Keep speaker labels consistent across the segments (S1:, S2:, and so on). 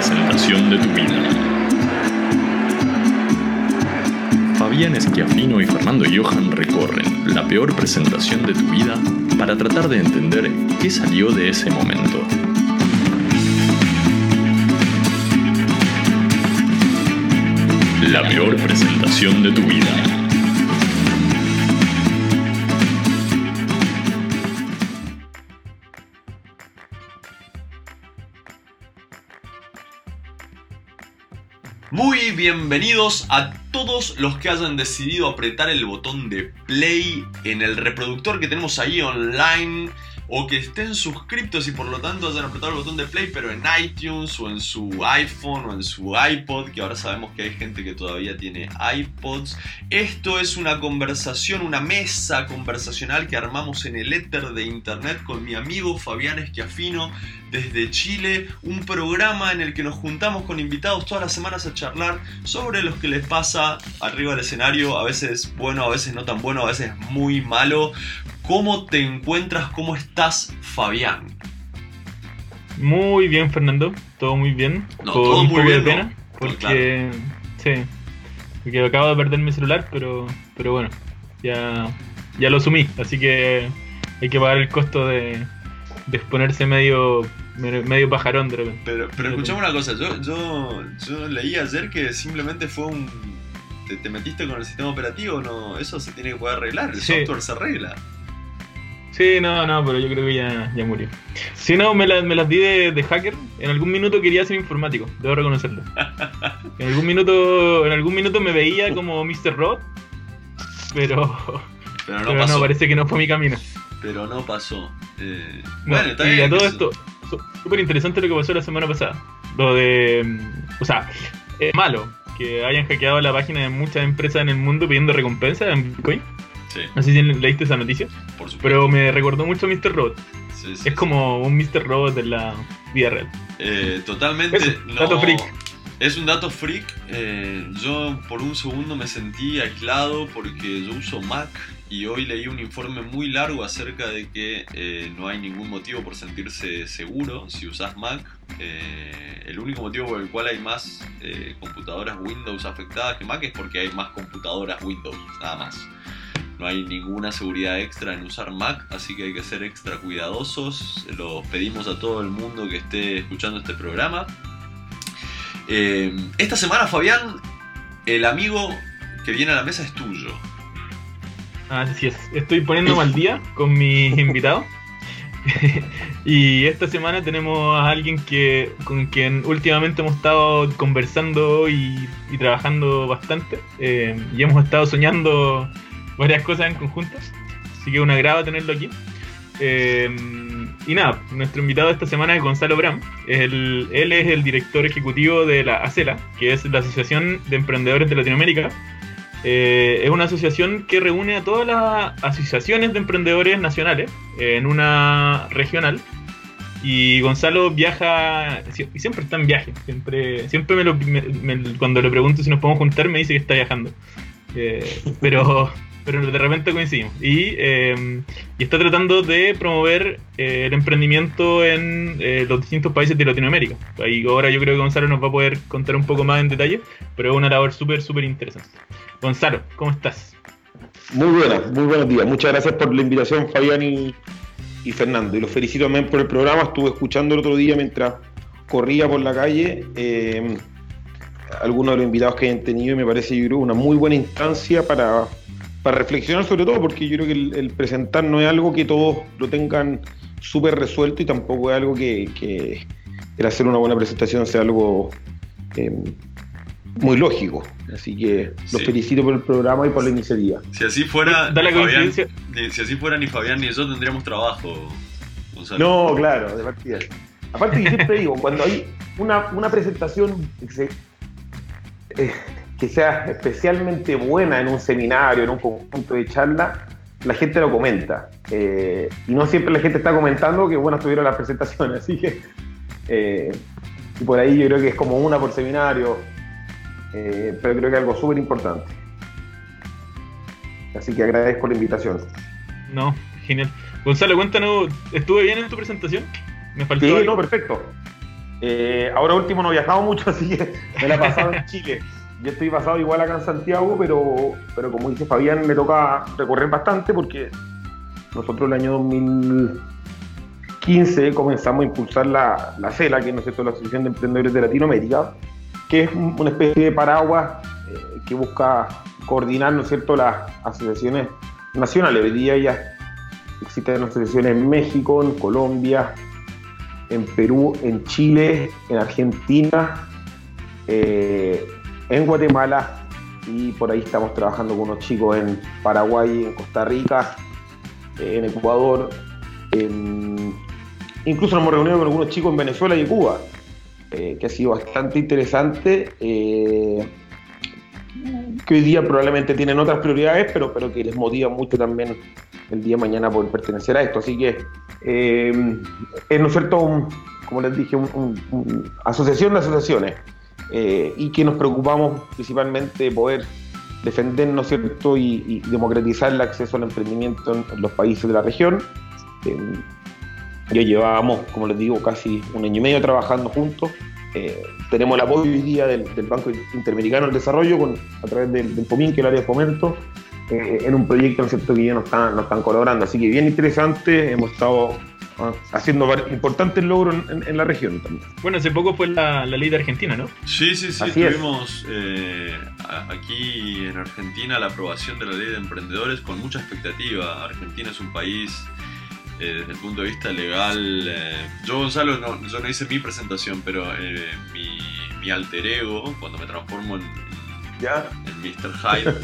S1: presentación de tu vida. Fabián Esquiafino y Fernando Johan recorren la peor presentación de tu vida para tratar de entender qué salió de ese momento. La peor presentación de tu vida.
S2: Bienvenidos a todos los que hayan decidido apretar el botón de play en el reproductor que tenemos ahí online o que estén suscriptos y por lo tanto hayan apretado el botón de play pero en iTunes o en su iPhone o en su iPod, que ahora sabemos que hay gente que todavía tiene iPods. Esto es una conversación, una mesa conversacional que armamos en el éter de internet con mi amigo Fabián Esquiafino desde Chile, un programa en el que nos juntamos con invitados todas las semanas a charlar sobre lo que les pasa arriba del escenario, a veces bueno, a veces no tan bueno, a veces muy malo. ¿Cómo te encuentras? ¿Cómo estás, Fabián?
S3: Muy bien, Fernando. Todo muy bien.
S2: No,
S3: Con
S2: todo
S3: un
S2: muy
S3: poco
S2: bien,
S3: de
S2: ¿no?
S3: pena. Porque. Sí. Porque acabo de perder mi celular, pero. Pero bueno. Ya. Ya lo asumí. Así que hay que pagar el costo de. de exponerse medio. medio pajarón de repente.
S2: Pero, pero escuchame una cosa, yo, yo, yo leí ayer que simplemente fue un... Te, te metiste con el sistema operativo, no, eso se tiene que poder arreglar, el
S3: Sí.
S2: software se arregla.
S3: Sí, no, no, pero yo creo que ya, ya murió. Si no, me, las- me las di de, de hacker. En algún minuto quería ser informático, debo reconocerlo. En algún minuto, en algún minuto me veía como Mr. Robot, pero,
S2: Pero no
S3: pero
S2: pasó.
S3: no, parece que no fue mi camino.
S2: Pero no pasó. Eh,
S3: No,
S2: bueno, está
S3: y
S2: bien.
S3: a todo esto, súper interesante lo que pasó la semana pasada. Lo de. mm, O sea, es malo que hayan hackeado la página de muchas empresas en el mundo pidiendo recompensa en Bitcoin.
S2: Sí,
S3: No sé si leíste esa noticia,
S2: por supuesto.
S3: pero me recordó mucho a Mr. Robot.
S2: Sí, sí,
S3: Es como un Mr. Robot de la vida real.
S2: Eh, totalmente.
S3: Eso,
S2: no-
S3: dato freak.
S2: Es un dato freak. eh, yo por un segundo me sentí aislado porque yo uso Mac y hoy leí un informe muy largo acerca de que eh, no hay ningún motivo por sentirse seguro si usas Mac. Eh, el único motivo por el cual hay más eh, computadoras Windows afectadas que Mac es porque hay más computadoras Windows, nada más. No hay ninguna seguridad extra en usar Mac, así que hay que ser extra cuidadosos. Lo pedimos a todo el mundo que esté escuchando este programa. Eh, esta semana, Fabián, el amigo que viene a la mesa es tuyo.
S3: Así es. Estoy poniéndome al día con mis invitados. y esta semana tenemos a alguien que con quien últimamente hemos estado conversando y, y trabajando bastante. eh, y hemos estado soñando varias cosas en conjuntos. Así que un agrado tenerlo aquí. Eh, y nada, nuestro invitado esta semana es Gonzalo Bram. Él es el director ejecutivo de la ACELA, que es la Asociación de Emprendedores de Latinoamérica. Eh, es una asociación que reúne a todas las asociaciones de emprendedores nacionales en una regional. Y Gonzalo viaja, y siempre está en viaje. Siempre, siempre me lo- cuando le pregunto si nos podemos juntar, me dice que está viajando. Eh, pero, pero de repente coincidimos. Y, eh, y está tratando de promover eh, el emprendimiento en eh, los distintos países de Latinoamérica. Ahí ahora yo creo que Gonzalo nos va a poder contar un poco más en detalle, pero es una labor súper, súper interesante. Gonzalo, ¿cómo estás?
S4: Muy buenas, muy buenos días. Muchas gracias por la invitación, Fabián y, y Fernando. Y los felicito también por el programa. Estuve escuchando el otro día mientras corría por la calle algunos de los invitados que hayan tenido y me parece, yo creo, una muy buena instancia para, para reflexionar sobre todo, porque yo creo que el, el presentar no es algo que todos lo tengan súper resuelto y tampoco es algo que, que el hacer una buena presentación sea algo eh, muy lógico. Así que los
S2: Sí.
S4: felicito por el programa y por la iniciativa.
S2: Si así fuera,
S3: Da la
S2: ni Fabián- ni- si así fuera ni Fabián ni yo tendríamos trabajo. Gonzalo.
S4: No, claro, de partida. Aparte que siempre digo, cuando hay una, una presentación que, se- eh, que sea especialmente buena en un seminario, en un conjunto de charla, la gente lo comenta. Eh, y no siempre la gente está comentando que buenas tuvieron las presentaciones. Así que, eh, y por ahí yo creo que es como una por seminario, eh, pero creo que es algo súper importante. Así que agradezco la invitación.
S3: No, genial. Gonzalo, cuéntanos, ¿estuve bien en tu presentación? ¿Me faltó
S4: Sí,
S3: algo?
S4: no, perfecto. Ahora último no he viajado mucho, así que me la he pasado en Chile. Yo estoy pasado igual acá en Santiago, pero, pero como dice Fabián, me toca recorrer bastante porque nosotros el año 2015 comenzamos a impulsar la, la CELA, que es ¿no es la Asociación de Emprendedores de Latinoamérica, que es una especie de paraguas eh, que busca coordinar ¿no es cierto? las asociaciones nacionales. Hoy día ya existen asociaciones en México, en Colombia, en Perú, en Chile, en Argentina, eh, en Guatemala y por ahí estamos trabajando con unos chicos en Paraguay, en Costa Rica, eh, en Ecuador, incluso nos hemos reunido con algunos chicos en Venezuela y Cuba, eh, que ha sido bastante interesante. que hoy día probablemente tienen otras prioridades, pero, pero que les motiva mucho también el día de mañana poder pertenecer a esto. Así que eh, es, ¿no es cierto?, como les dije, una asociación de asociaciones eh, y que nos preocupamos principalmente de poder defender, ¿no es cierto?, y, democratizar el acceso al emprendimiento en, los países de la región. Eh, ya llevábamos, como les digo, casi un año y medio trabajando juntos. tenemos el apoyo hoy día del, Banco Interamericano del Desarrollo a través del, del POMIN, que es el área de fomento, eh, en un proyecto ¿no que ya nos están, colaborando. Así que bien interesante, hemos estado haciendo importantes logros en, la región también.
S3: Bueno, hace poco fue la, ley de Argentina, ¿no?
S2: Sí, sí, sí, tuvimos eh, aquí en Argentina la aprobación de la ley de emprendedores con mucha expectativa. Argentina es un país eh, desde el punto de vista legal. yo, Gonzalo, no, yo no hice mi presentación, pero mi, mi, alter ego, cuando me transformo en,
S4: ¿Ya?
S2: en Mr. Hyde.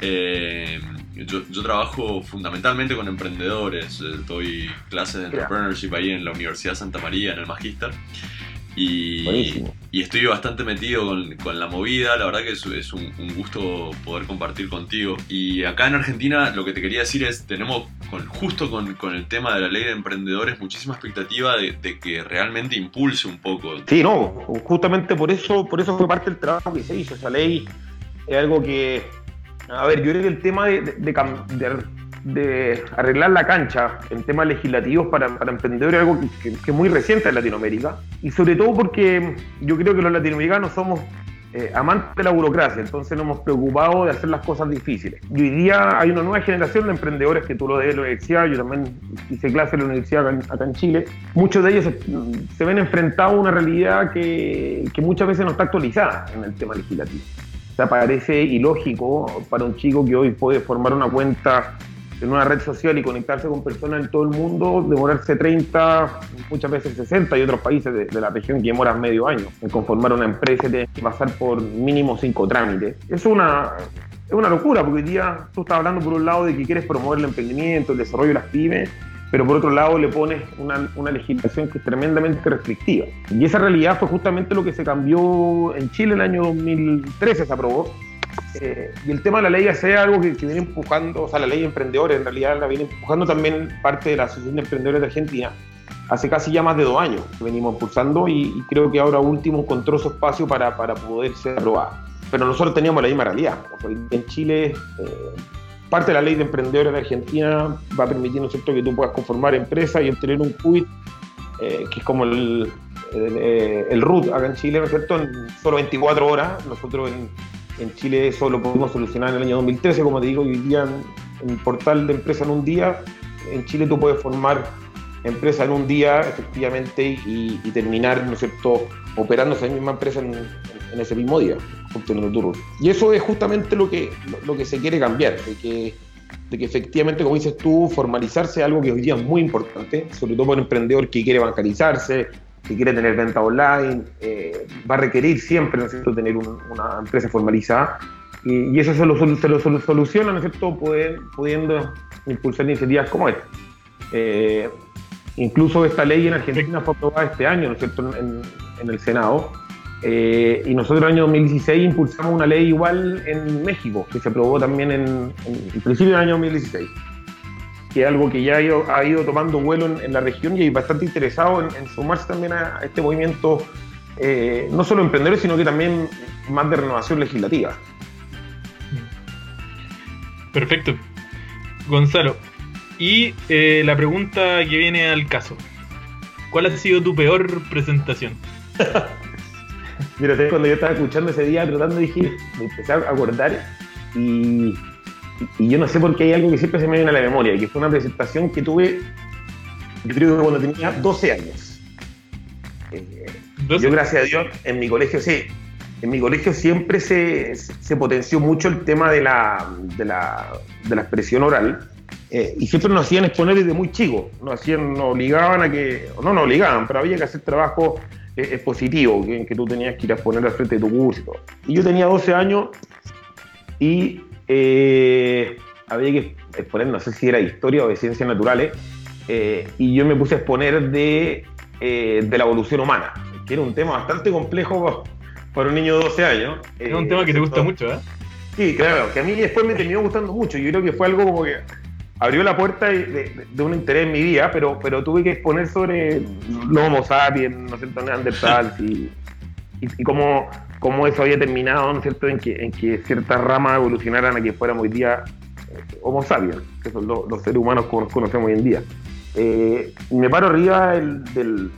S2: Yo, trabajo fundamentalmente con emprendedores, eh, doy clases de entrepreneurship ahí en la Universidad Santa María, en el Magister. Y, y estoy bastante metido con, la movida, la verdad que es, un, gusto poder compartir contigo. Y acá en Argentina lo que te quería decir es, tenemos con, justo con, el tema de la ley de emprendedores muchísima expectativa de, de, que realmente impulse un poco.
S4: Sí, no, justamente por eso, por eso fue parte del trabajo que se hizo. Esa ley es algo que a ver, yo creo que el tema de, arreglar la cancha en temas legislativos para, emprendedores es algo que, es muy reciente en Latinoamérica. Y sobre todo porque yo creo que los latinoamericanos somos eh, amantes de la burocracia, entonces nos hemos preocupado de hacer las cosas difíciles. Y hoy día hay una nueva generación de emprendedores que tú lo de la universidad, yo también hice clase en la universidad acá en, Chile, muchos de ellos se, ven enfrentados a una realidad que, que muchas veces no está actualizada en el tema legislativo sea, parece ilógico para un chico que hoy puede formar una cuenta en una red social y conectarse con personas en todo el mundo, demorarse 30, muchas veces 60 y otros países de, la región que demoran medio año en conformar una empresa tienes que pasar por mínimo cinco trámites. Es una, es una locura porque hoy día tú estás hablando por un lado de que quieres promover el emprendimiento, el desarrollo de las pymes, pero por otro lado le pones una, legislación que es tremendamente restrictiva. Y esa realidad fue justamente lo que se cambió en Chile en el año 2013, se aprobó. Eh, y el tema de la ley es algo que, viene empujando, o sea, la ley de emprendedores en realidad la viene empujando también parte de la Asociación de Emprendedores de Argentina. Hace casi ya más de dos años que venimos impulsando y, creo que ahora último encontró su espacio para, para poder ser aprobada. Pero nosotros teníamos la misma realidad. en Chile eh, parte de la ley de emprendedores de Argentina va a permitir, ¿no cierto?, que tú puedas conformar empresas y obtener un quit, eh, que es como el, el, RUT acá en Chile, ¿no es cierto?, en solo 24 horas. Nosotros en, en, Chile eso lo pudimos solucionar en el año 2013, como te digo, hoy día en, el portal de empresa en un día, en Chile tú puedes formar empresa en un día, efectivamente, y, terminar, ¿no es cierto?, operando esa misma empresa en, en ese mismo día, obteniendo tu Y eso es justamente lo que, lo, que se quiere cambiar, de que, de que efectivamente, como dices tú, formalizarse es algo que hoy día es muy importante, sobre todo para un emprendedor que quiere bancarizarse, que quiere tener venta online, eh, va a requerir siempre, ¿no es cierto?, tener una empresa formalizada. Y, eso se lo, se lo, soluciona, ¿no es cierto?, pudiendo impulsar iniciativas como esta. Eh, incluso esta ley en Argentina fue aprobada este año, ¿no es cierto?, en, en el Senado eh, y nosotros en el año 2016 impulsamos una ley igual en México, que se aprobó también en, el principio del año 2016, que es algo que ya ha ido, tomando vuelo en, la región y hay bastante interesado en, sumarse también a, este movimiento, eh, no solo emprendedores, sino que también más de renovación legislativa.
S3: Perfecto. Gonzalo, y eh, la pregunta que viene al caso, ¿cuál ha sido tu peor presentación?
S4: Mira, cuando yo estaba escuchando ese día, tratando, dije, me empecé a acordar y, y yo no sé por qué hay algo que siempre se me viene a la memoria, que fue una presentación que tuve, yo creo que cuando tenía 12 años. Eh, yo, gracias a Dios, en mi colegio, sí, en mi colegio siempre se, se potenció mucho el tema de la, de la, de la expresión oral. Eh, y siempre nos hacían exponer desde muy chicos, nos, hacían, nos obligaban a que, no nos obligaban, pero había que hacer trabajo eh, expositivo, que, que tú tenías que ir a exponer al frente de tu curso y yo tenía 12 años y eh, había que exponer, no sé si era historia o de ciencias naturales, y yo me puse a exponer de, de la evolución humana, que era un tema bastante complejo para un niño de 12 años.
S3: Es un tema que te gusta mucho, ¿eh?
S4: Sí, claro, que a mí después me terminó gustando mucho. Yo creo que fue algo como que abrió la puerta de, un interés en mi vida, pero, pero tuve que exponer sobre los Homo sapiens, ¿no es cierto?, Neandertal y, y, cómo, cómo, eso había terminado, ¿no es cierto?, en que, en que ciertas ramas evolucionaran a que fuéramos hoy día eh, Homo sapiens, que son los, seres humanos nos conocemos hoy en día. Eh, me paro arriba del, del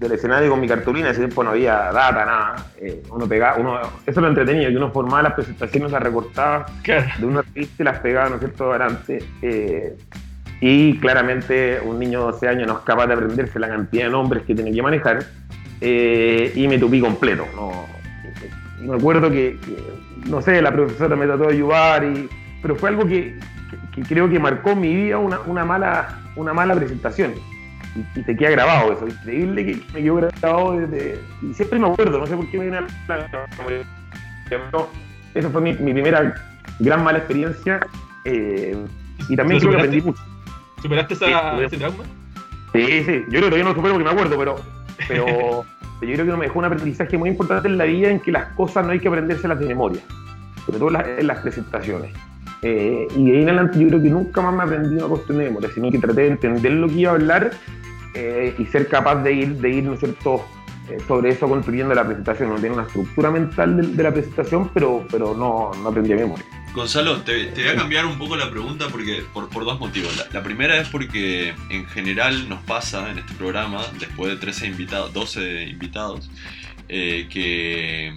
S4: escenario con mi cartulina, ese tiempo no había data, nada. Eh, uno pegaba, uno, eso es lo entretenido, que uno formaba las presentaciones, las recortaba de una revista y las pegaba, ¿no es cierto?, adelante. Eh, y claramente un niño de 12 años no es capaz de aprenderse la cantidad de nombres que tiene que manejar eh, y me tupí completo. No, me acuerdo que, no sé, la profesora me trató de ayudar, y, pero fue algo que, creo que marcó mi vida una, una, mala, una mala presentación y, te queda grabado eso. Increíble que me quedó grabado desde. Y siempre me acuerdo, no sé por qué me viene a la. Esa fue mi, primera gran mala experiencia. Eh, y también creo que aprendí mucho.
S3: ¿Superaste esa, ese trauma?
S4: Sí, sí. Yo creo que todavía no lo supero porque me acuerdo, pero. pero yo creo que me dejó un aprendizaje muy importante en la vida en que las cosas no hay que aprendérselas de memoria, sobre todo en las presentaciones. Eh, y de ahí en adelante yo creo que nunca más me aprendí una cuestión de memoria, sino que traté de entender lo que iba a hablar eh, y ser capaz de ir, de ir ¿no cierto?, eh, sobre eso construyendo la presentación. No tiene una estructura mental de, la presentación, pero, pero no, no aprendí a memoria.
S2: Gonzalo, te, voy a cambiar un poco la pregunta porque por, dos motivos. La, primera es porque en general nos pasa en este programa, después de 13 invitados, 12 invitados, que,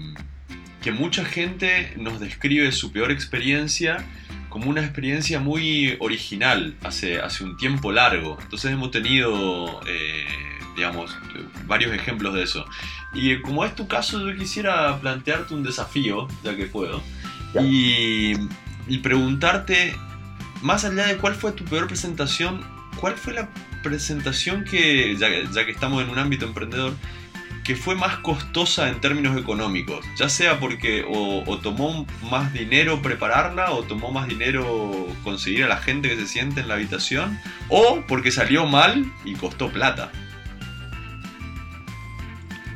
S2: que mucha gente nos describe su peor experiencia como una experiencia muy original hace, hace un tiempo largo. Entonces hemos tenido, eh, digamos, varios ejemplos de eso. Y como es tu caso, yo quisiera plantearte un desafío, ya que puedo, y, preguntarte, más allá de cuál fue tu peor presentación, ¿cuál fue la presentación que, ya que estamos en un ámbito emprendedor, que fue más costosa en términos económicos, ya sea porque o, tomó más dinero prepararla o tomó más dinero conseguir a la gente que se siente en la habitación, o porque salió mal y costó plata.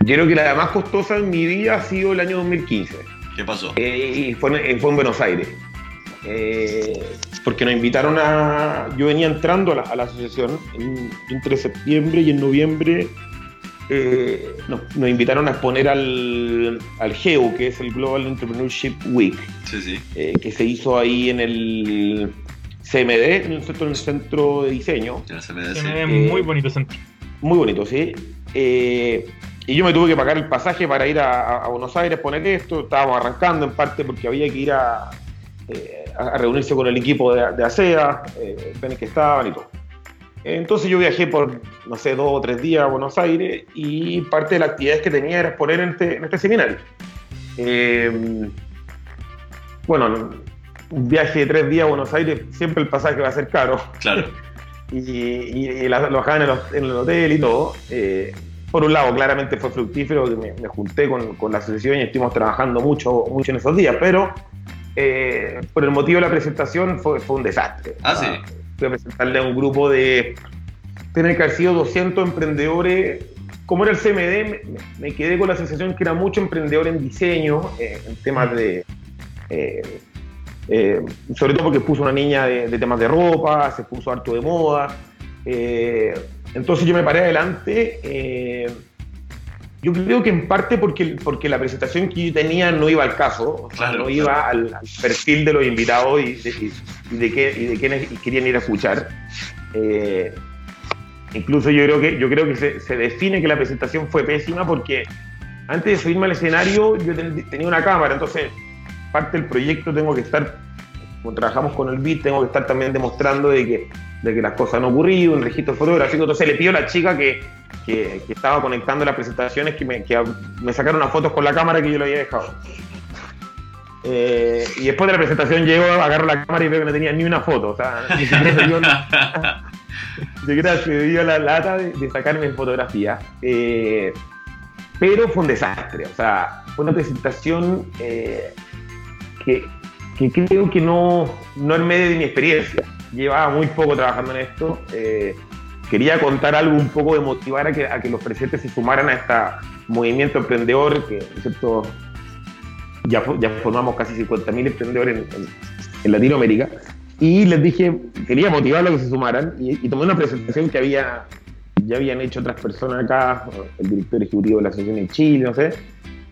S4: Yo creo que la más costosa en mi vida ha sido el año 2015.
S2: ¿Qué pasó?
S4: Eh, y fue, en Buenos Aires. Eh, porque nos invitaron a. Yo venía entrando a la, asociación entre septiembre y en noviembre eh, nos, invitaron a exponer al, al GEU, que es el Global Entrepreneurship Week, eh, que se hizo ahí en el CMD, en el centro, en el centro de diseño.
S3: CMD, muy bonito centro.
S4: Muy bonito, sí. Eh, y yo me tuve que pagar el pasaje para ir a, Buenos Aires a poner esto. Estábamos arrancando en parte porque había que ir a, a reunirse con el equipo de, de ASEA, eh, que estaban y todo. Entonces yo viajé por, no sé, dos o tres días a Buenos Aires y parte de las actividades que tenía era exponer en este, en este seminario. Eh, bueno, un viaje de tres días a Buenos Aires, siempre el pasaje va a ser caro.
S2: Claro.
S4: y, y, la, en el, en el, hotel y todo. Eh, por un lado, claramente fue fructífero, me, me junté con, con, la asociación y estuvimos trabajando mucho, mucho en esos días, pero eh, por el motivo de la presentación fue, fue un desastre.
S2: Ah, sí
S4: fui a un grupo de, tener que haber sido 200 emprendedores. Como era el CMD, me, quedé con la sensación que era mucho emprendedor en diseño, eh, en temas de... Eh, eh, sobre todo porque puso una niña de, temas de ropa, se puso harto de moda. entonces yo me paré adelante. Yo creo que en parte porque, porque la presentación que yo tenía no iba al caso, no iba al, perfil de los invitados y, y de, qué, y de quiénes querían ir a escuchar. Eh, incluso yo creo que, yo creo que se, se define que la presentación fue pésima porque antes de subirme al escenario yo ten- tenía una cámara, entonces parte del proyecto tengo que estar, como trabajamos con el beat, tengo que estar también demostrando de que, de que las cosas han ocurrido, un registro fotográfico, entonces le pido a la chica que, que, estaba conectando las presentaciones que me, sacaron unas fotos con la cámara que yo le había dejado. Eh, y después de la presentación llego, agarro la cámara y veo que no tenía ni una foto, o sea, ni siquiera se dio, la lata de, de sacarme fotografía. Eh, pero fue un desastre, o sea, fue una presentación eh, que, creo que no, no en medio de mi experiencia. Llevaba muy poco trabajando en esto. Quería contar algo un poco de motivar a que, a que los presentes se sumaran a este movimiento emprendedor, que ¿no es cierto? Ya, fo- ya formamos casi 50.000 emprendedores en, Latinoamérica. Y les dije, quería motivarlos a que se sumaran. Y, tomé una presentación que había, ya habían hecho otras personas acá, el director ejecutivo de la asociación en Chile, no sé.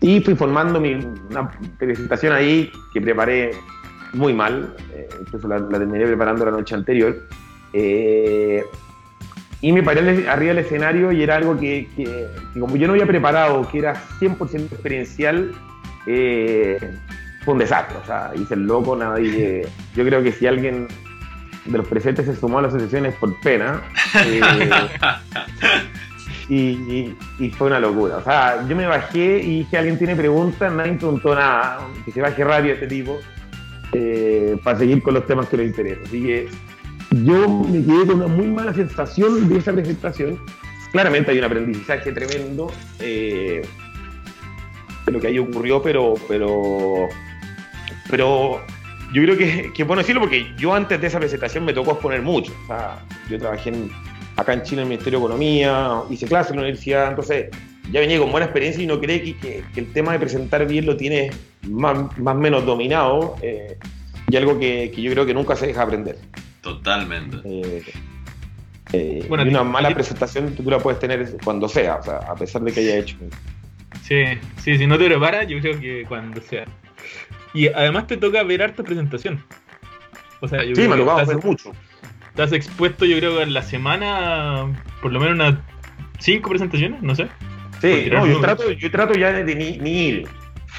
S4: Y fui formando mi, una presentación ahí que preparé muy mal, eh, incluso la, la terminé preparando la noche anterior. Eh, y me paré arriba del escenario y era algo que, como yo no había preparado, que era 100% experiencial, eh, fue un desastre. O sea, hice el loco, nadie... Yo creo que si alguien de los presentes se sumó a las sesiones por pena, eh, y fue una locura. O sea, yo me bajé y dije, alguien tiene preguntas, nadie preguntó nada, que se baje rápido este tipo, eh, para seguir con los temas que le interesan. Así que yo me quedé con una muy mala sensación de esa presentación. Claramente hay un aprendizaje tremendo eh, de lo que ahí ocurrió, pero, pero, pero yo creo que, es bueno decirlo porque yo antes de esa presentación me tocó exponer mucho. Yo trabajé acá en Chile en el Ministerio de Economía, hice clases en la universidad, entonces ya venía con buena experiencia y no cree que, el tema de presentar bien lo tiene más o menos dominado eh, y algo que yo creo que nunca se deja aprender.
S2: Totalmente.
S4: Eh, eh,
S3: Bueno,
S4: y una
S3: a
S4: mala
S3: a
S4: presentación tú la puedes tener cuando sea, o sea, a pesar de que haya hecho.
S3: Sí, sí, si no te preparas, yo creo que cuando sea. Y además te toca ver harta presentación. O sea, yo
S4: Sí,
S3: creo
S4: me
S3: que
S4: tocado
S3: estás,
S4: hacer mucho.
S3: estás expuesto, yo creo que en la semana, por lo menos unas cinco presentaciones, no sé.
S4: Sí, no, yo trato, yo trato ya de ni, ni ir.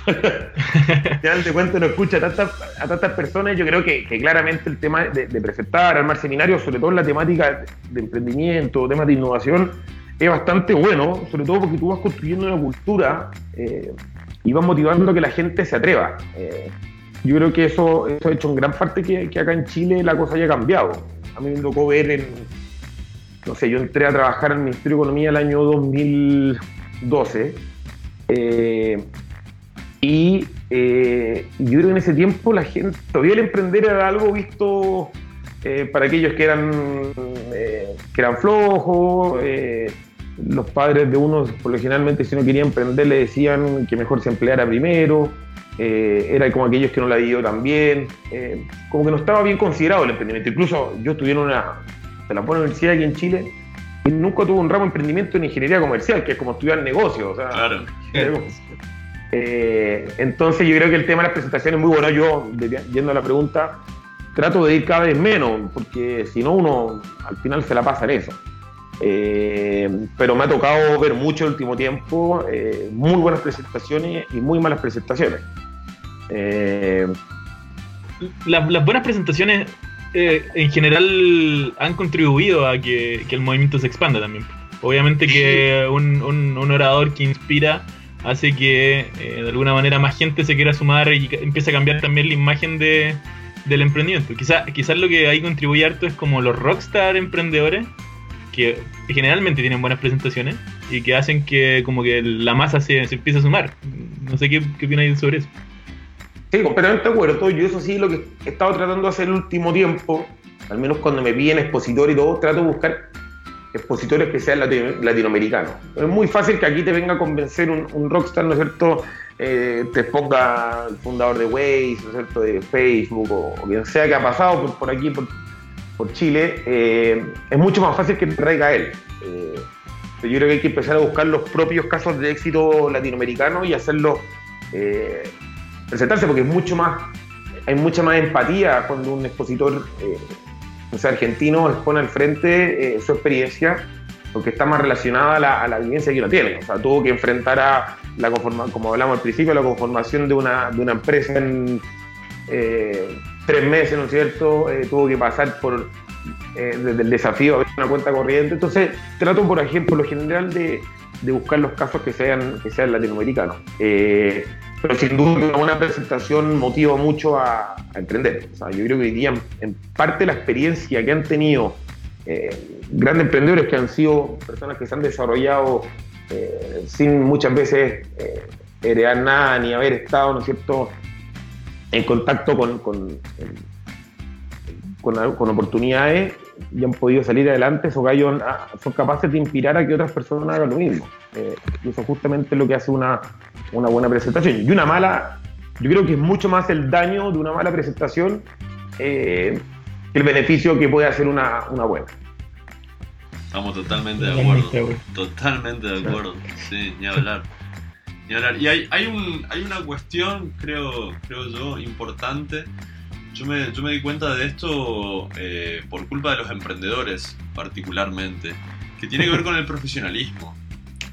S4: Al final de cuentas no escucha a tantas, a tantas personas. Yo creo que, que claramente el tema de, de presentar, armar seminarios, sobre todo en la temática de emprendimiento, temas de innovación, es bastante bueno, sobre todo porque tú vas construyendo una cultura eh, y vas motivando a que la gente se atreva. Eh, yo creo que eso, eso ha hecho en gran parte que, que acá en Chile la cosa haya cambiado. A mí me tocó ver en, no sé, yo entré a trabajar el Ministerio de Economía el año 2012 eh, y eh, yo creo que en ese tiempo la gente, todavía el emprender era algo visto eh, para aquellos que eran, eh, que eran flojos, los padres de uno, por lo generalmente si no quería emprender le decían que mejor se empleara primero, eh, era como aquellos que no la dio tan bien, eh, como que no estaba bien considerado el emprendimiento. Incluso yo estudié en una, de la buena universidad aquí en Chile, y nunca tuve un ramo de emprendimiento en ingeniería comercial, que es como estudiar negocios. O sea,
S2: Claro.
S4: Eh, entonces yo creo que el tema de las presentaciones es muy bueno. Yo, yendo a la pregunta, trato de ir cada vez menos, porque si no uno al final se la pasa en eso. Eh, pero me ha tocado ver mucho el último tiempo, eh, muy buenas presentaciones y muy malas presentaciones.
S3: Las, las buenas presentaciones en general han contribuido a que, que el movimiento se expanda también. Obviamente que un, un- un orador que inspira hace que eh, de alguna manera más gente se quiera sumar y empieza a cambiar también la imagen de, del emprendimiento. Quizá, quizás lo que ahí contribuye harto es como los rockstar emprendedores que generalmente tienen buenas presentaciones y que hacen que como que la masa se, se empiece a sumar. No sé qué, qué opináis sobre eso.
S4: Sí, completamente de acuerdo. Yo eso sí lo que he estado tratando de hacer el último tiempo, al menos cuando me piden expositor y todo, trato de buscar expositores que sean latino- latinoamericanos. Es muy fácil que aquí te venga a convencer un, rockstar, ¿no es cierto? Eh, te ponga el fundador de Waze, ¿no es cierto? De Facebook o, quien sea que ha pasado por, aquí, por, Chile. eh, es mucho más fácil que traiga él. Eh, yo creo que hay que empezar a buscar los propios casos de éxito latinoamericanos y hacerlos presentarse porque es mucho más hay mucha más empatía cuando un expositor no sé, argentino expone al frente eh, su experiencia porque está más relacionada a la, a vivencia que uno tiene. O sea, tuvo que enfrentar a la conformación, como hablamos al principio, la conformación de una, de una empresa en eh, tres meses, ¿no es cierto? Eh, tuvo que pasar por desde el desafío de una cuenta corriente. Entonces, trato, por ejemplo, lo general de, de buscar los casos que sean, que sean latinoamericanos. Pero sin duda una presentación motiva mucho a, a emprender. O sea, yo creo que hoy día, en parte, la experiencia que han tenido eh, grandes emprendedores que han sido personas que se han desarrollado eh, sin muchas veces eh, heredar nada ni haber estado, ¿no es cierto?, en contacto con, con, con, oportunidades y han podido salir adelante, esos gallos son capaces de inspirar a que otras personas hagan lo mismo. y eso justamente es lo que hace una, una buena presentación. Y una mala, yo creo que es mucho más el daño de una mala presentación el beneficio que puede hacer una, una buena.
S2: Estamos totalmente de acuerdo. Totalmente de acuerdo. Sí, ni hablar. Ni hablar. Y hay, hay, un, hay una cuestión, creo, creo yo, importante. Yo me, yo me di cuenta de esto eh, por culpa de los emprendedores, particularmente, que tiene que ver con el profesionalismo.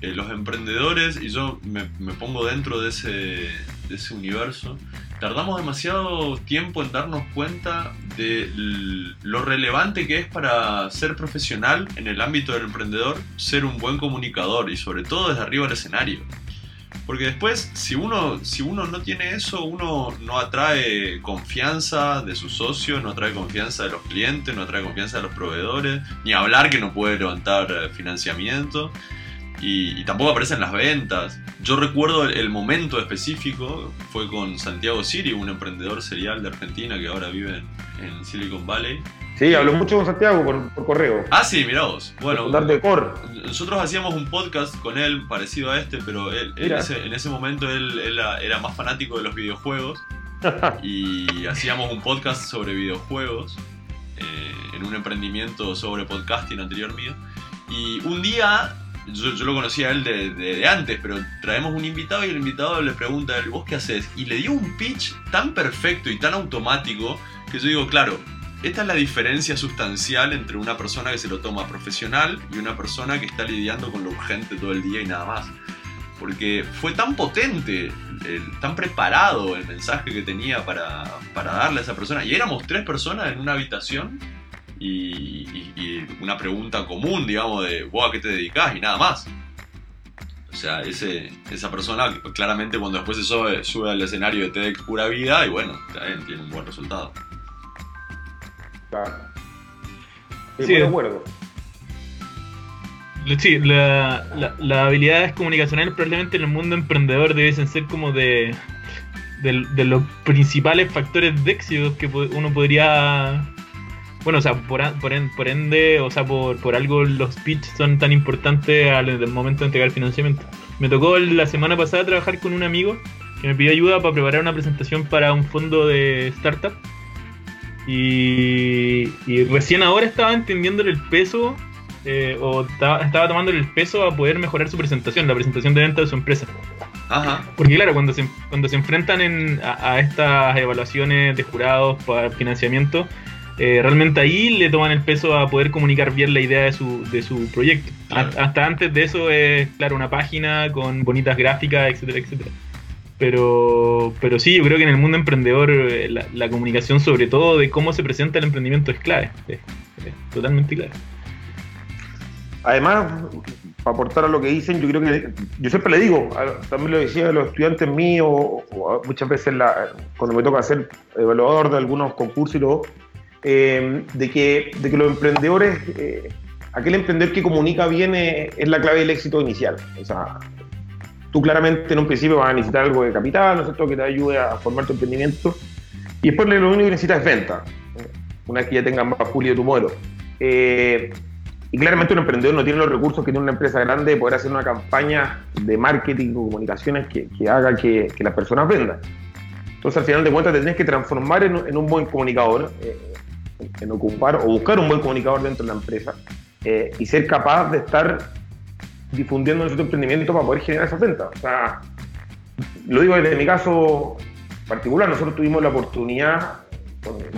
S2: Eh, los emprendedores, y yo me, me pongo dentro de ese, de ese universo, tardamos demasiado tiempo en darnos cuenta de lo relevante que es para ser profesional en el ámbito del emprendedor ser un buen comunicador y sobre todo desde arriba del escenario. Porque después, si uno, si uno no tiene eso, uno no atrae confianza de su socio, no atrae confianza de los clientes, no atrae confianza de los proveedores, ni hablar que no puede levantar eh, financiamiento y, tampoco aparecen las ventas. Yo recuerdo el, momento específico, fue con Santiago Siri, un emprendedor serial de Argentina que ahora vive en, Silicon Valley.
S4: Sí, hablo mucho con Santiago por, correo.
S2: Ah, sí, mirá vos. Bueno,
S4: de Core.
S2: nosotros hacíamos un podcast con él parecido a este, pero él, en, ese, momento él, era, más fanático de los videojuegos y hacíamos un podcast sobre videojuegos eh, en un emprendimiento sobre podcasting anterior mío. Y un día yo, lo conocía a él de, antes, pero traemos un invitado y el invitado le pregunta a él, ¿vos qué haces? Y le dio un pitch tan perfecto y tan automático que yo digo, claro, esta es la diferencia sustancial entre una persona que se lo toma profesional y una persona que está lidiando con lo urgente todo el día y nada más. Porque fue tan potente, tan preparado el mensaje que tenía para, para darle a esa persona. Y éramos tres personas en una habitación y, una pregunta común, digamos, de vos a qué te dedicas y nada más. O sea, ese, esa persona claramente cuando después se sube, al escenario de TEDx Pura Vida y bueno, tiene un buen resultado.
S4: Claro. Sí, de acuerdo.
S3: Sí, la, las habilidades comunicacionales probablemente en el mundo emprendedor debiesen ser como de, de, de los principales factores de éxito que uno podría bueno, o sea, por, por, ende, o sea, por, por algo los pitch son tan importantes al, momento de entregar el financiamiento. Me tocó la semana pasada trabajar con un amigo que me pidió ayuda para preparar una presentación para un fondo de startup. Y, recién ahora estaba entendiendo el peso, eh, o estaba, estaba tomando el peso a poder mejorar su presentación, la presentación de venta de su empresa. Ajá. Porque claro, cuando se, cuando se enfrentan en, a, estas evaluaciones de jurados para financiamiento, eh, realmente ahí le toman el peso a poder comunicar bien la idea de su, de su proyecto. Hasta antes de eso es, claro, una página con bonitas gráficas, etcétera, etcétera. Pero, pero sí, yo creo que en el mundo emprendedor eh, la, comunicación, sobre todo de cómo se presenta el emprendimiento, es clave. Es, totalmente clave.
S4: Además, para aportar a lo que dicen, yo creo que, yo siempre le digo, también lo decía a los estudiantes míos, o, muchas veces la, cuando me toca ser evaluador de algunos concursos y todo, eh, de, que, de que los emprendedores, eh, aquel emprendedor que comunica bien eh, es, la clave del éxito inicial. O sea, tú claramente en un principio vas a necesitar algo de capital, ¿no es cierto?, que te ayude a formar tu emprendimiento. Y después lo único que necesitas es venta, una vez que ya tengas más pulido tu modelo. y claramente un emprendedor no tiene los recursos que tiene una empresa grande de poder hacer una campaña de marketing o comunicaciones que, haga que, las personas vendan. Entonces, al final de cuentas, te tienes que transformar en, un buen comunicador en ocupar o buscar un buen comunicador dentro de la empresa eh, y ser capaz de estar difundiendo nuestro emprendimiento para poder generar esa venta. O sea, lo digo desde mi caso particular, nosotros tuvimos la oportunidad,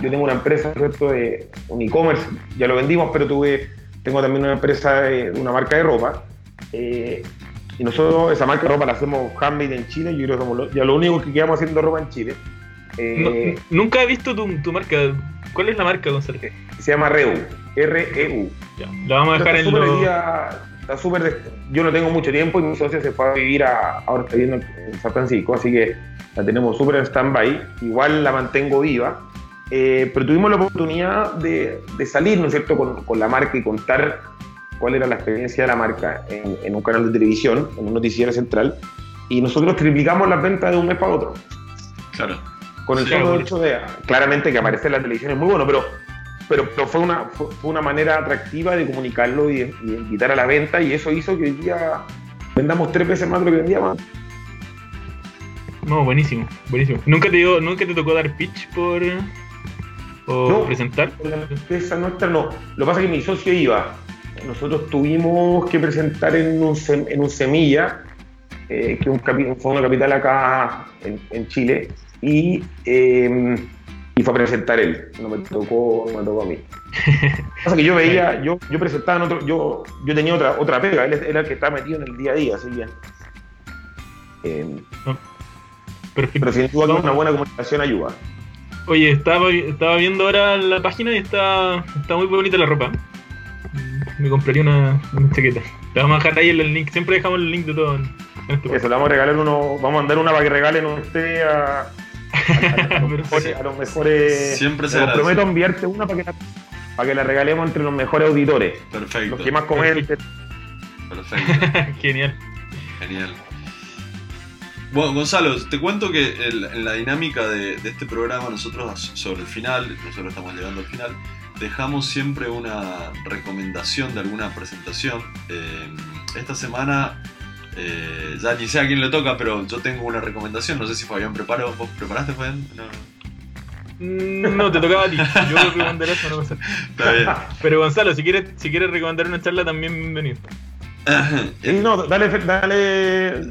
S4: yo tengo una empresa, ¿cierto? De un e-commerce, ya lo vendimos, pero tuve, tengo también una empresa, de, una marca de ropa. eh, y nosotros esa marca de ropa la hacemos handmade en Chile. Yo creo que somos lo, ya lo único que quedamos haciendo ropa en Chile. Eh,
S3: No- nunca he visto tu, tu marca. ¿Cuál es la marca, Gonzalo?
S4: Se llama REU. R-E-U.
S3: Ya, la vamos a dejar
S4: Está
S3: en los.
S4: está súper de- Yo no tengo mucho tiempo y mi socio se fue a vivir a, ahora está viviendo en San Francisco, así que la tenemos súper en stand-by. Igual la mantengo viva. Eh, pero tuvimos la oportunidad de, de salir, ¿no es cierto?, con, con la marca y contar cuál era la experiencia de la marca en, en un canal de televisión, en un noticiero central. Y nosotros triplicamos las ventas de un mes para otro.
S2: Claro.
S4: Con el
S2: Sí,
S4: hecho de, claramente que aparecer en la televisión es muy bueno, pero, pero, pero fue, una, fue, una manera atractiva de comunicarlo y de, y de invitar a la venta y eso hizo que hoy día vendamos tres veces más de lo que vendíamos.
S3: No, buenísimo, buenísimo. ¿Nunca te, dio, nunca te tocó dar pitch por. o
S4: No.
S3: presentar?
S4: Con la empresa nuestra no. Lo que pasa es que mi socio iba. Nosotros tuvimos que presentar en un, en un semilla, eh, que un fue una capital acá en, en Chile, y, eh, y fue a presentar él. No me tocó, no me tocó a mí. Pasa que yo veía, yo, yo presentaba en otro, yo, yo tenía otra, otra pega, él era el que estaba metido en el día a día, así bien. Eh,
S3: Perfecto.
S4: pero sin duda que una buena comunicación ayuda.
S3: Oye, estaba, estaba viendo ahora la página y está, está muy bonita la ropa. Me compraría una, una chaqueta. La vamos a dejar ahí en el link. Siempre dejamos el link de todo en, en este
S4: Eso, le vamos a regalar uno, vamos a mandar una para que regalen usted a, a, los mejores, a los mejores-
S2: Siempre se
S4: a enviarte una para que, la, para que la regalemos entre los mejores auditores.
S2: Perfecto.
S4: Los que más comenten.
S2: Perfecto.
S3: Genial.
S2: Genial. Bueno, Gonzalo, te cuento que el- en la dinámica de, de este programa, nosotros sobre el final, nosotros estamos llegando al final, dejamos siempre una recomendación de alguna presentación. Eh, esta semana, eh, ya ni sé a quién le toca, pero yo tengo una recomendación. No sé si Fabián preparó. ¿Vos preparaste, Fabián? No.
S3: Mm, No, te tocaba a ti. Yo voy a recomendar eso, no pasa.
S2: Está bien.
S3: Pero Gonzalo, si quieres, si quieres recomendar una charla, también bienvenido.
S4: No, dale, dale,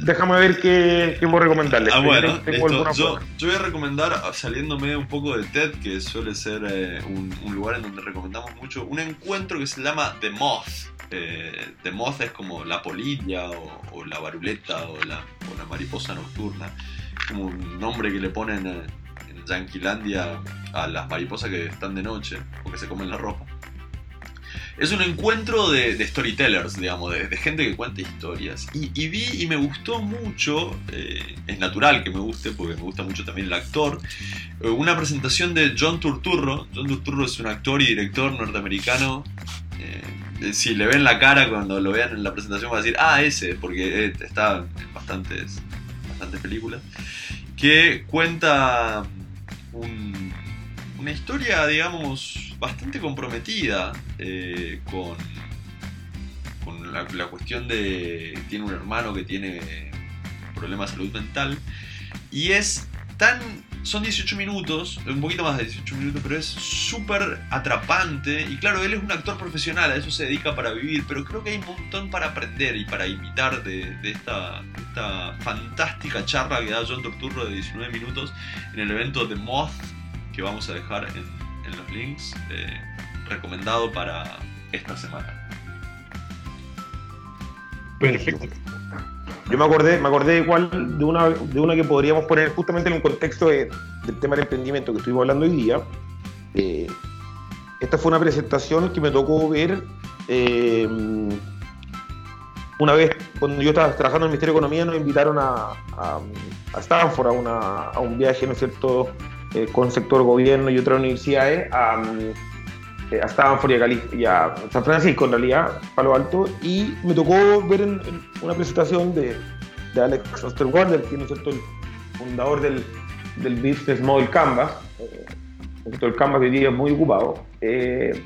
S4: déjame ver qué, qué puedo recomendarle.
S2: Ah, bueno,
S4: alguna
S2: Yo, yo voy a recomendar, ah, saliéndome un poco de TED, que suele ser eh, un, un lugar en donde recomendamos mucho, un encuentro que se llama The Moth. Eh, The Moth es como la polilla o, o la baruleta o la, o la mariposa nocturna. Como un nombre que le ponen eh, en Yanquilandia a las mariposas que están de noche o que se comen la ropa. Es un encuentro de, storytellers, digamos, de, gente que cuenta historias. Y, vi y me gustó mucho, eh, es natural que me guste, porque me gusta mucho también el actor, eh, una presentación de John Turturro. John Turturro es un actor y director norteamericano. eh, si le ven la cara cuando lo vean en la presentación van a decir, ah, ese, porque está en bastantes, bastantes películas, que cuenta un, una historia, digamos, bastante comprometida eh, con, con la, cuestión de. Tiene un hermano que tiene problemas de salud mental. Y es tan. Son 18 minutos, un poquito más de 18 minutos, pero es súper atrapante. Y claro, él es un actor profesional, a eso se dedica para vivir, pero creo que hay un montón para aprender y para imitar de, esta, esta fantástica charla que da John Torturro de 19 minutos en el evento The Moth, que vamos a dejar en, los links, eh, recomendado para esta semana.
S3: Perfecto.
S4: Yo me acordé, me acordé igual de una, de una que podríamos poner justamente en el contexto de- del tema del emprendimiento que estuvimos hablando hoy día. Eh, esta fue una presentación que me tocó ver eh, una vez cuando yo estaba trabajando en el Ministerio de Economía, nos invitaron a, a, Stanford a un viaje, ¿no es cierto?, eh, con sector gobierno y otras universidades a, eh, a Stanford y a, y a San Francisco, en realidad, Palo Alto, y me tocó ver en- una presentación de, Alex Osterwalder, que ¿no es el fundador del, del Business Model Canvas. Eh, el Canvas hoy día es muy ocupado. Eh,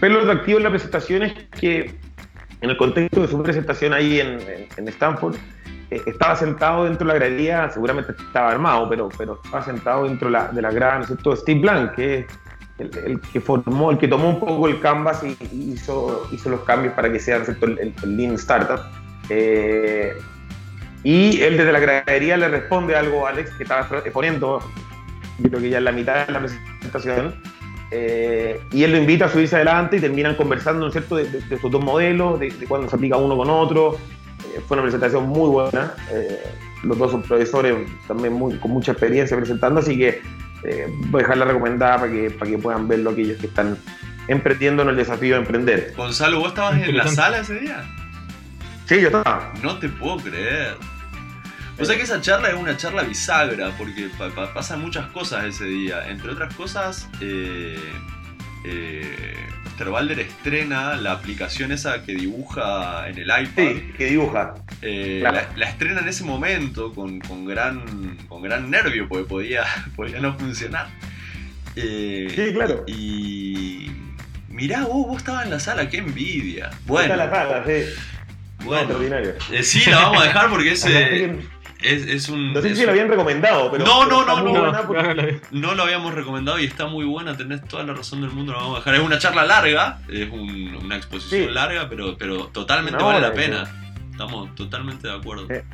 S4: pero lo atractivo en la presentación es que, en el contexto de su presentación ahí en, en- en Stanford, eh, estaba sentado dentro de la galería, seguramente estaba armado, pero, pero estaba sentado dentro de la, de grada, ¿no es cierto? Steve Blank, que es el, que formó, el que tomó un poco el canvas y, hizo, hizo los cambios para que sea ¿no el, el- el Lean Startup. Eh, y él desde la gradería le responde algo a Alex que estaba exponiendo, yo creo que ya en la mitad de la presentación, eh, y él lo invita a subirse adelante y terminan conversando, ¿no es cierto?, de, de, sus dos modelos, de, de, cuándo se aplica uno con otro. Eh, fue una presentación muy buena. Eh, los dos son profesores también muy, con mucha experiencia presentando, así que voy a dejarla recomendada para que, para que puedan verlo aquellos que están emprendiendo en el desafío de emprender.
S2: Gonzalo, ¿vos estabas en la sala ese día?
S4: Sí, yo estaba.
S2: No te puedo creer. O sea que esa charla es una charla bisagra, porque pasan muchas cosas ese día. Entre otras cosas, eh, eh, estrena la aplicación esa que dibuja en el iPad.
S4: Sí, que dibuja.
S2: Eh, la, estrena en ese momento con, gran, con gran nervio, porque podía, podía no funcionar.
S4: Eh, sí, claro.
S2: Y mirá, vos, vos estabas en la sala, qué envidia. Bueno.
S4: Está la sala, sí.
S2: Bueno, sí, la vamos a dejar porque ese, es, un.
S4: No sé si lo habían recomendado, pero.
S2: No, no, no, no. No lo habíamos recomendado y está muy buena, tenés toda la razón del mundo, lo vamos a dejar. Es una charla larga, es una exposición larga, pero, pero totalmente vale la pena. Estamos totalmente de acuerdo.
S4: Eh,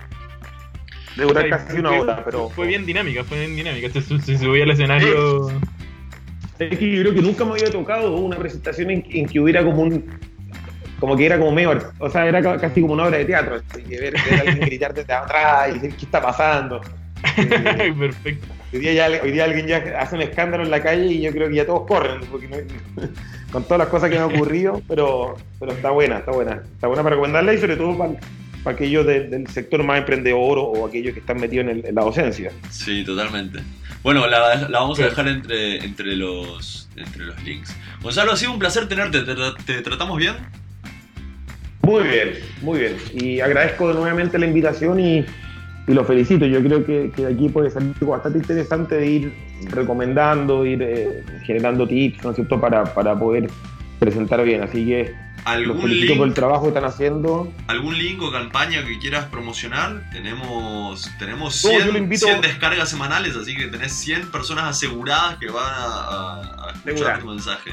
S4: de durar casi una hora, pero.
S3: Fue bien dinámica, fue bien dinámica. Se, se subió al escenario.
S4: Es que yo creo que nunca me había tocado una presentación en que hubiera como un como que era como medio, o sea, era casi como una obra de teatro, así que ver, a alguien gritar desde atrás y decir qué está pasando.
S3: Perfecto.
S4: Hoy día, ya, hoy día alguien ya hace un escándalo en la calle y yo creo que ya todos corren, porque con todas las cosas que me han ocurrido, pero, pero está buena, está buena. Está buena para recomendarla y sobre todo para, aquellos del sector más emprendedor o, aquellos que están metidos en, la docencia.
S2: Sí, totalmente. Bueno, la, vamos a dejar entre, entre, los, entre los links. Gonzalo, ha sido un placer tenerte. te tratamos bien?
S4: Muy bien, muy bien. Y agradezco nuevamente la invitación y, lo felicito. Yo creo que, de aquí puede salir algo bastante interesante de ir recomendando, ir eh, generando tips, ¿no es cierto?, para, para poder presentar bien. Así que
S2: ¿Algún felicito
S4: por el trabajo que están haciendo.
S2: ¿Algún link o campaña que quieras promocionar? Tenemos, tenemos 100, descargas semanales, así que tenés 100 personas aseguradas que van a, a escuchar tu mensaje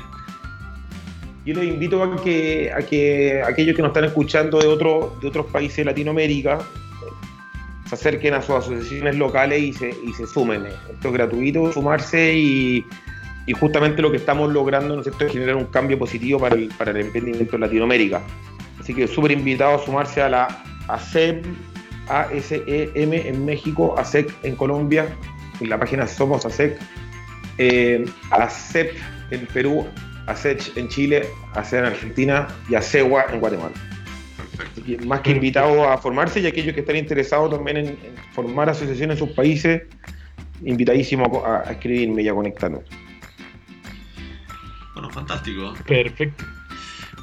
S4: yo les invito a que, a que aquellos que nos están escuchando de, otro, de otros países de Latinoamérica se acerquen a sus asociaciones locales y se, y se sumen. Esto es gratuito, sumarse y, y justamente lo que estamos logrando ¿no es, cierto? es generar un cambio positivo para el, para el emprendimiento en Latinoamérica. Así que súper invitado a sumarse a la ASEM, ASEM en México, ASEC en Colombia, en la página Somos ASEC, eh, ASEP en Perú, ASECH en Chile, ASEA en Argentina y ASEGUA en Guatemala. más que invitados a formarse y aquellos que están interesados también en, formar asociaciones en sus países, invitadísimos a, escribirme y a conectarnos.
S2: Bueno, fantástico.
S3: Perfecto.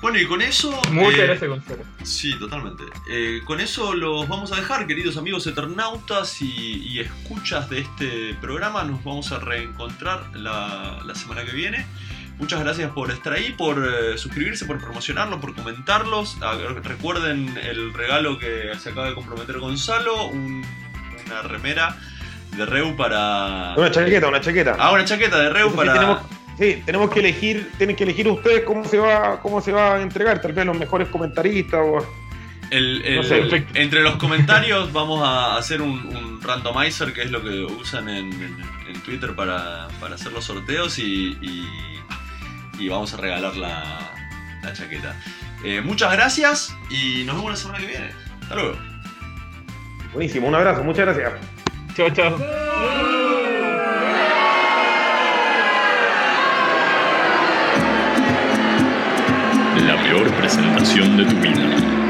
S2: Bueno, y con eso.
S3: Muchas eh, gracias, Gonzalo.
S2: Sí, totalmente. Eh, con eso los vamos a dejar, queridos amigos eternautas y, escuchas de este programa. Nos vamos a reencontrar la, la semana que viene. Muchas gracias por estar ahí, por eh, suscribirse, por promocionarlo, por comentarlos. Ah, recuerden el regalo que se acaba de comprometer Gonzalo, una remera de Reu para...
S4: Una chaqueta, una chaqueta.
S2: Ah, una chaqueta de Reu para...
S4: Sí, tenemos, que elegir, tienen que elegir ustedes cómo se va, cómo se va a entregar, tal vez los mejores comentaristas o...
S2: entre los comentarios vamos a hacer un, randomizer, que es lo que usan en, Twitter para, hacer los sorteos y y vamos a regalar la, la chaqueta. Eh, muchas gracias y nos vemos la semana que viene. Hasta luego.
S4: Buenísimo, un abrazo, muchas gracias.
S3: Chao, chao.
S1: La peor presentación de tu vida.